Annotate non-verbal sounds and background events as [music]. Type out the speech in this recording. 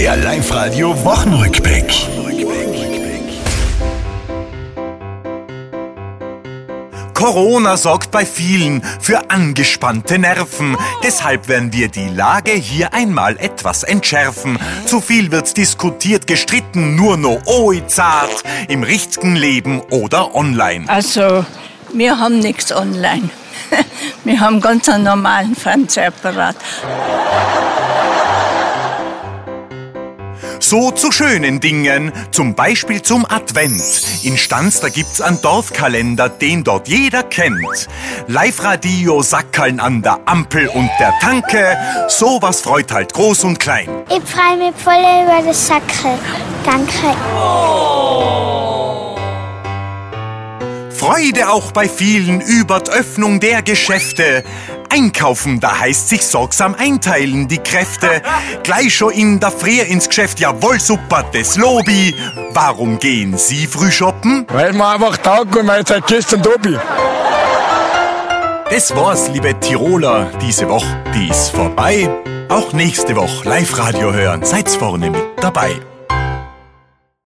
Der Live-Radio Wochenrückblick. Corona sorgt bei vielen für angespannte Nerven. Deshalb werden wir die Lage hier einmal etwas entschärfen. Zu viel wird diskutiert, gestritten, nur no oi zart. Im richtigen Leben oder online. Also, wir haben nichts online. [laughs] Wir haben ganz einen normalen Fernsehapparat. So zu schönen Dingen, zum Beispiel zum Advent. In Stanz, da gibt's einen Dorfkalender, den dort jeder kennt. Live-Radio, Sackerln an der Ampel und der Tanke, sowas freut halt groß und klein. Ich freue mich voll über das Sackel. Danke. Freude auch bei vielen über die Öffnung der Geschäfte. Einkaufen, da heißt sich sorgsam einteilen die Kräfte. [laughs] Gleich schon in der Früh ins Geschäft, jawohl, super, das Lobby. Warum gehen Sie früh shoppen? Weil man einfach taugt und weil seit gestern da bin. Das war's, liebe Tiroler, diese Woche, die ist vorbei. Auch nächste Woche Live-Radio hören, seid's vorne mit dabei.